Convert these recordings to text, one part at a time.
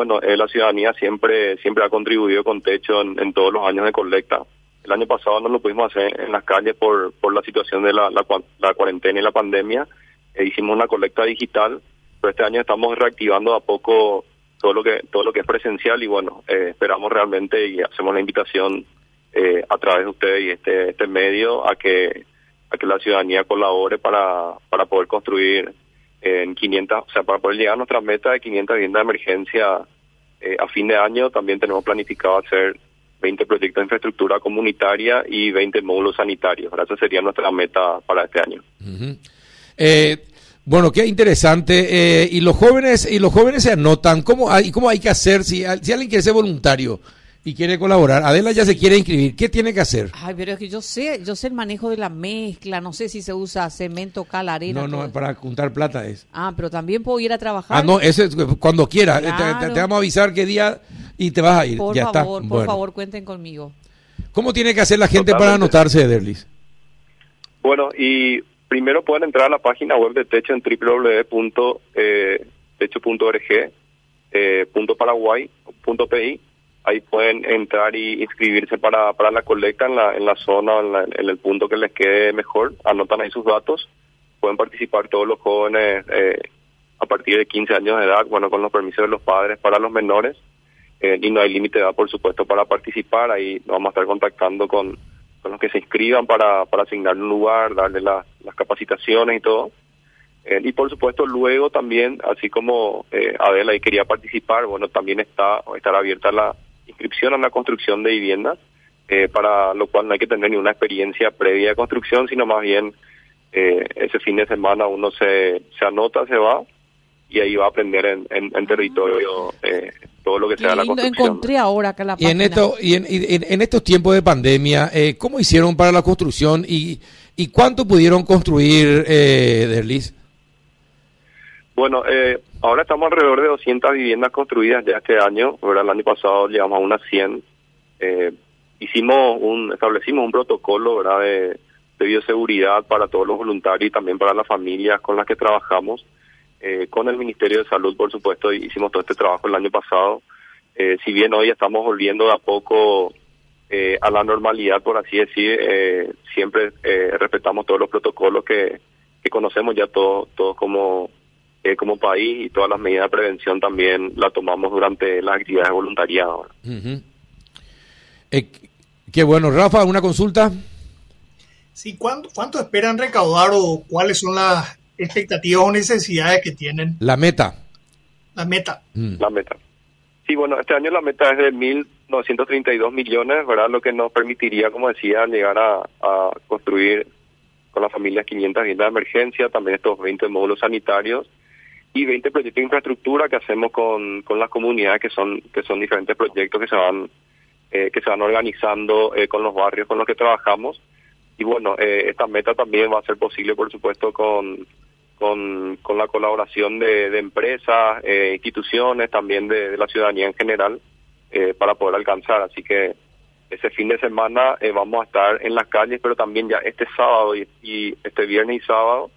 bueno, la ciudadanía siempre siempre ha contribuido con techo en, todos los años de colecta. El año pasado no lo pudimos hacer en las calles por, por la situación de la, la, cuarentena y la pandemia. E hicimos una colecta digital, pero este año estamos reactivando a poco todo lo que todo lo que es presencial y bueno, eh, esperamos realmente y hacemos la invitación eh, a través de ustedes y este este medio a que a que la ciudadanía colabore para para poder construir en 500, o sea, para poder llegar a nuestra meta de 500 viviendas de emergencia eh, a fin de año, también tenemos planificado hacer 20 proyectos de infraestructura comunitaria y 20 módulos sanitarios. Esa sería nuestra meta para este año. Bueno, qué interesante. Eh, y los jóvenes y los jóvenes se anotan. ¿Cómo hay, cómo hay que hacer si, si alguien quiere ser voluntario y quiere colaborar? Adela ya se quiere inscribir. ¿Qué tiene que hacer? Ay, pero es que yo sé, yo sé el manejo de la mezcla. No sé si se usa cemento, cal, arena. No, no, para juntar plata es. Ah, pero también puedo ir a trabajar. Ah, no, ese es cuando quiera. Te, vamos a avisar qué día y te vas a ir. Por ya favor, por favor, cuenten conmigo. ¿Cómo tiene que hacer la gente para anotarse, Derlis? Bueno, y primero pueden entrar a la página web de Techo en www.techo.org, Ahí pueden entrar y inscribirse para, para la colecta en la, en la zona, en, en el punto que les quede mejor. Anotan ahí sus datos. Pueden participar todos los jóvenes eh, a partir de 15 años de edad, bueno, con los permisos de los padres para los menores. Eh, y no hay límite de edad, por supuesto, para participar. Ahí vamos a estar contactando con con los que se inscriban para, para asignarle un lugar, darle las capacitaciones y todo. Eh, y por supuesto luego también, así como eh, Adela y quería participar, bueno, también está estará abierta la inscripción a la construcción de viviendas, eh, para lo cual no hay que tener ni una experiencia previa de construcción, sino más bien eh, ese fin de semana uno se, se anota, se va y ahí va a aprender en, en, territorio eh, todo lo que sea la construcción. encontré ahora que la y en esto y en, en, estos tiempos de pandemia eh, cómo hicieron para la construcción y y cuánto pudieron construir eh, Derlis bueno eh, ahora estamos alrededor de 200 viviendas construidas ya este año ¿verdad? el año pasado llegamos a unas 100 eh, hicimos un establecimos un protocolo verdad de, bioseguridad para todos los voluntarios y también para las familias con las que trabajamos eh, con el Ministerio de Salud, por supuesto, hicimos todo este trabajo el año pasado. Eh, si bien hoy estamos volviendo de a poco eh, a la normalidad, por así decir, siempre respetamos todos los protocolos que, que conocemos ya todos todo como, como país y todas las medidas de prevención también la tomamos durante las actividades de voluntariado. qué bueno. Rafa, ¿una consulta? Sí, ¿cuánto, ¿cuánto esperan recaudar o cuáles son las expectativas o necesidades que tienen. La meta. La meta. Mm. La meta. Sí, bueno, este año la meta es de 1.932 millones, ¿verdad? Lo que nos permitiría, como decía, llegar a, construir con las familias 500 viviendas de emergencia, también estos 20 módulos sanitarios y 20 proyectos de infraestructura que hacemos con, con las comunidades, que son que son diferentes proyectos que se van eh, que se van organizando eh, con los barrios con los que trabajamos. Y bueno, eh, esta meta también va a ser posible, por supuesto, con con, con la colaboración de, empresas, eh, instituciones, también de, la ciudadanía en general, eh, para poder alcanzar. Así que ese fin de semana eh, vamos a estar en las calles, pero también ya este sábado y, este viernes y sábado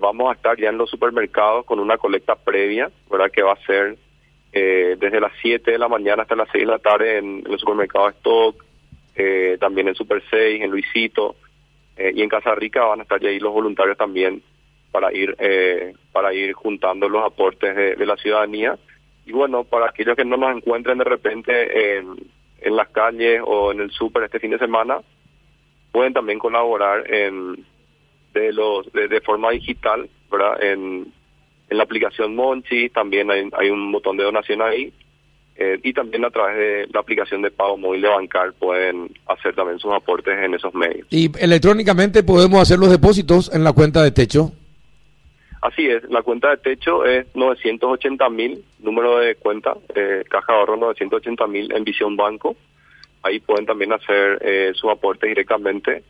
vamos a estar ya en los supermercados con una colecta previa, ¿verdad? Que va a ser desde las 7 de la mañana hasta las 6 de la tarde en, en los supermercados Stock, también en Super 6, en Luisito. y en Casa Rica van a estar ya ahí los voluntarios también para ir eh, para ir juntando los aportes de, la ciudadanía y bueno para aquellos que no nos encuentren de repente en, en las calles o en el súper este fin de semana pueden también colaborar en de los de, forma digital verdad en, en la aplicación Monchi también hay, hay un botón de donación ahí eh, y también a través de la aplicación de pago móvil de Bancar pueden hacer también sus aportes en esos medios. Y electrónicamente podemos hacer los depósitos en la cuenta de techo. Así es, la cuenta de techo es 980 mil, número de cuenta, eh, caja de ahorro 980 mil en Visión Banco. Ahí pueden también hacer eh, su aporte directamente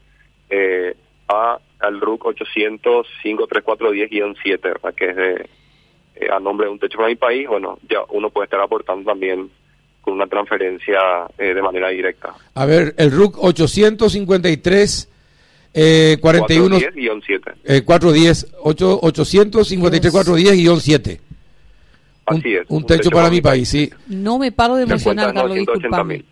eh, a al RUC 800 53410 para que es de, eh, a nombre de un techo para mi país. Bueno, ya uno puede estar aportando también con una transferencia eh, de manera directa. A ver, el RUC 853 eh, 41 410 7. Eh, 410 8, 853 410 7. Así es. Un, techo, para, mi país, sí. No me paro de emocionar, Carlos, 980 disculpame. mil.